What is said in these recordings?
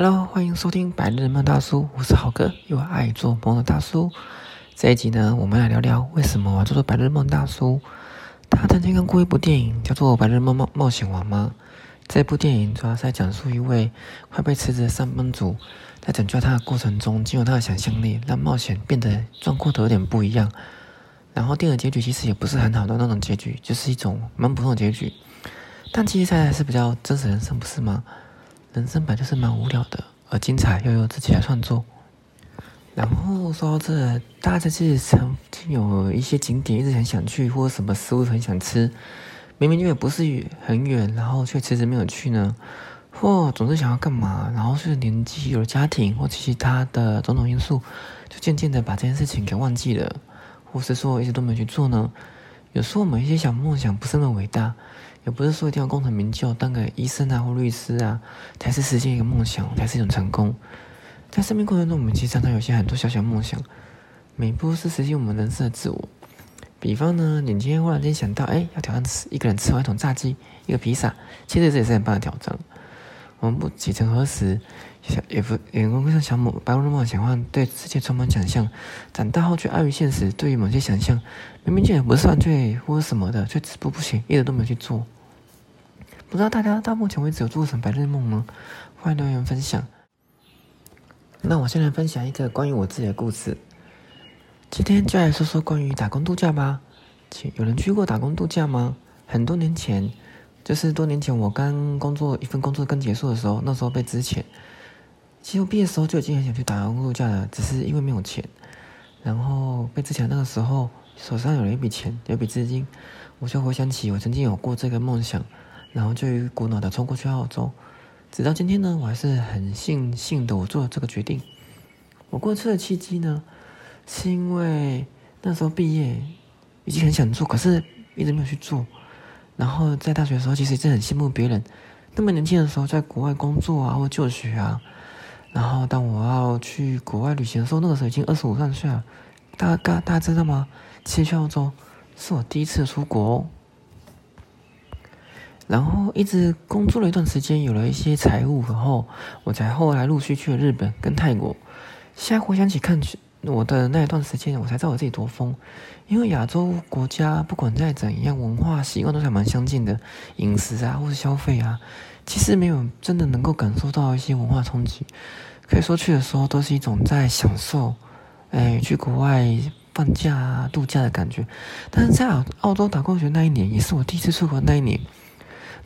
Hello，欢迎收听《白日梦大叔》，我是豪哥，又爱做梦的大叔。这一集呢，我们来聊聊为什么我叫做白日梦大叔。他曾经看过一部电影叫做《白日梦冒冒险王》吗？这部电影主要是在讲述一位快被辞职的上班族，在拯救他的过程中，经由他的想象力，让冒险变得壮阔的有点不一样。然后电影结局其实也不是很好的那种结局，就是一种蛮普通的结局。但其实还是比较真实人生，不是吗？人生本就是蛮无聊的，而精彩又由自己来创作。然后说到这，大家其实曾经有一些景点一直很想去，或者什么食物很想吃，明明就也不是很远，然后却迟迟没有去呢？或总是想要干嘛，然后是年纪有了家庭，或其他的种种因素，就渐渐的把这件事情给忘记了，或是说一直都没去做呢？有时候我们一些小梦想不是那么伟大。也不是说一定要功成名就，当个医生啊或律师啊，才是实现一个梦想，才是一种成功。在生命过程中，我们其实常常有些很多小小梦想，每一步是实现我们人生的自我。比方呢，你今天忽然间想到，哎，要挑战吃一个人吃完一桶炸鸡，一个披萨，其实这也是很棒的挑战。我们不几曾何时，想也不眼光像小某白日梦想幻，对世界充满想象，长大后却碍于现实，对于某些想象，明明就也不是犯罪或者什么的，却止步不前，一直都没有去做。不知道大家到目前为止有做过什么白日梦吗？欢迎留言分享。那我先来分享一个关于我自己的故事。今天就来说说关于打工度假吧。请有人去过打工度假吗？很多年前，就是多年前我刚工作一份工作刚结束的时候，那时候被之前，其实我毕业的时候就已经很想去打工度假了，只是因为没有钱。然后被之前那个时候手上有了一笔钱，有一笔资金，我就回想起我曾经有过这个梦想。然后就一股脑的冲过去澳洲，直到今天呢，我还是很庆幸的，我做了这个决定。我过去的契机呢，是因为那时候毕业，已经很想做，可是一直没有去做。然后在大学的时候，其实真的很羡慕别人，那么年轻的时候在国外工作啊，或就学啊。然后当我要去国外旅行的时候，那个时候已经二十五岁了。大家大家知道吗？其实去澳洲是我第一次出国。然后一直工作了一段时间，有了一些财务，然后我才后来陆续去了日本跟泰国。现在回想起看去我的那一段时间，我才知道我自己多疯。因为亚洲国家不管再怎样，文化习惯都还蛮相近的，饮食啊或是消费啊，其实没有真的能够感受到一些文化冲击。可以说去的时候都是一种在享受，哎，去国外放假度假的感觉。但是在澳洲打工学那一年，也是我第一次出国那一年。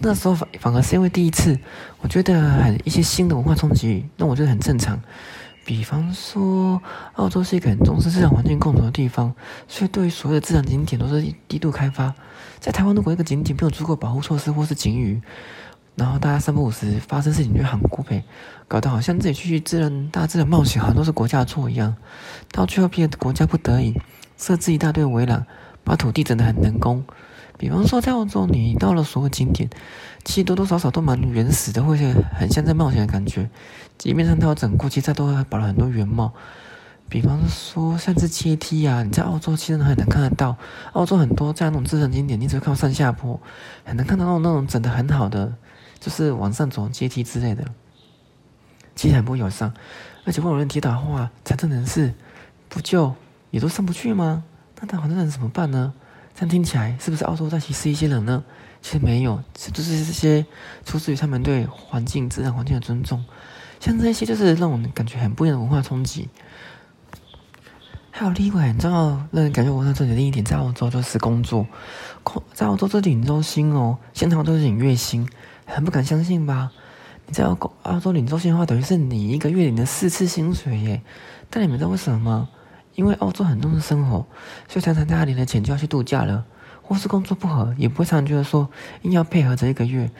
那时候反反而是因为第一次，我觉得很一些新的文化冲击，那我觉得很正常。比方说，澳洲是一个很重视自然环境共同的地方，所以对于所有的自然景点都是低度开发。在台湾，如果一个景点没有足够保护措施或是警语，然后大家三不五时发生事情就喊过呗，搞得好像自己去自然大自然冒险好像都是国家的错一样。到最后，变国家不得已设置一大堆围栏，把土地整得很人工。比方说，在澳洲，你到了所有景点，其实多多少少都蛮原始的，或者很像在冒险的感觉。即便上它有整过，其实它都保留很多原貌。比方说，像是阶梯啊，你在澳洲其实很难看得到。澳洲很多在那种自然景点，你只会看到上下坡，很难看到那种那种整的很好的，就是往上走阶梯之类的。其实很不友善，而且如果有人跌倒的话，残障人士不就也都上不去吗？那他残障人怎么办呢？这样听起来是不是澳洲在歧视一些人呢？其实没有，就是这些出自于他们对环境、自然环境的尊重。像这些就是让我们感觉很不一样的文化冲击。还有另外很重要让人感觉文化冲击的另一点，在澳洲就是工作。在澳洲这领周薪哦，现场都是领月薪，很不敢相信吧？你在澳澳洲领周薪的话，等于是你一个月领的四次薪水耶。但你们知道为什么吗？因为澳洲很重视生活，所以常常家领了钱就要去度假了，或是工作不合，也不会常常觉得说硬要配合这一个月。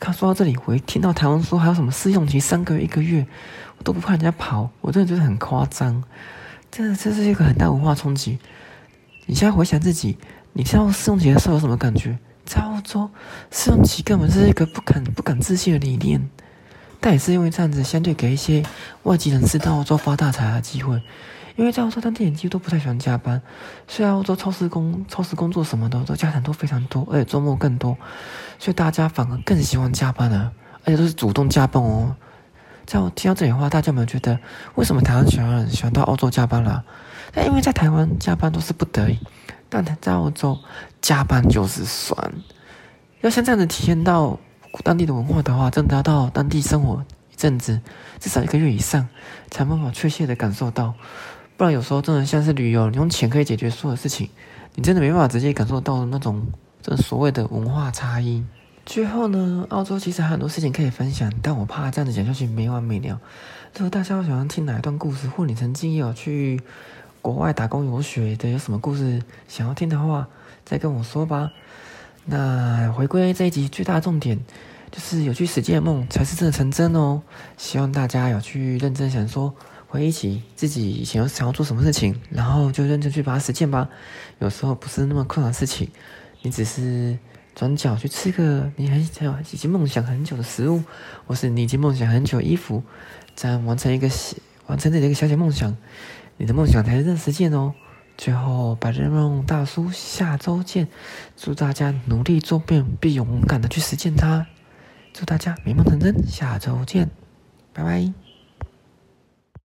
他说到这里，我一听到台湾说还有什么试用期三个月、一个月，我都不怕人家跑，我真的觉得很夸张。真的，这是一个很大文化冲击。你现在回想自己，你知道试用期的时候有什么感觉？在澳洲，试用期根本是一个不敢、不敢自信的理念。但也是因为这样子，相对给一些外籍人士到澳洲发大财的机会。因为在澳洲当地人几乎都不太喜欢加班，虽然澳洲超市工、超市工作什么的都加班都非常多，而且周末更多，所以大家反而更喜欢加班了，而且都是主动加班哦。在我听到这里的话，大家有没有觉得为什么台湾喜欢喜欢到澳洲加班啦？那因为在台湾加班都是不得已，但在澳洲加班就是爽。要像这样子体验到当地的文化的话，真的要到当地生活一阵子，至少一个月以上，才办法确切的感受到。不然有时候真的像是旅游，你用钱可以解决所有事情，你真的没办法直接感受到那种这所谓的文化差异。最后呢，澳洲其实还很多事情可以分享，但我怕这样子讲下去没完没了。如果大家喜欢听哪一段故事，或你曾经有去国外打工游学的，有什么故事想要听的话，再跟我说吧。那回归这一集最大重点，就是有去实践的梦才是真的成真哦。希望大家有去认真想说，回忆起自己以前有想要做什么事情，然后就认真去把它实践吧。有时候不是那么困难的事情，你只是。转角去吃个你很想、已经梦想很久的食物，或是你已经梦想很久的衣服，这样完成一个完成自己的一个小小梦想，你的梦想才是真实践哦。最后，白日梦大叔下周见，祝大家努力做变，并勇敢的去实践它。祝大家美梦成真，下周见，拜拜。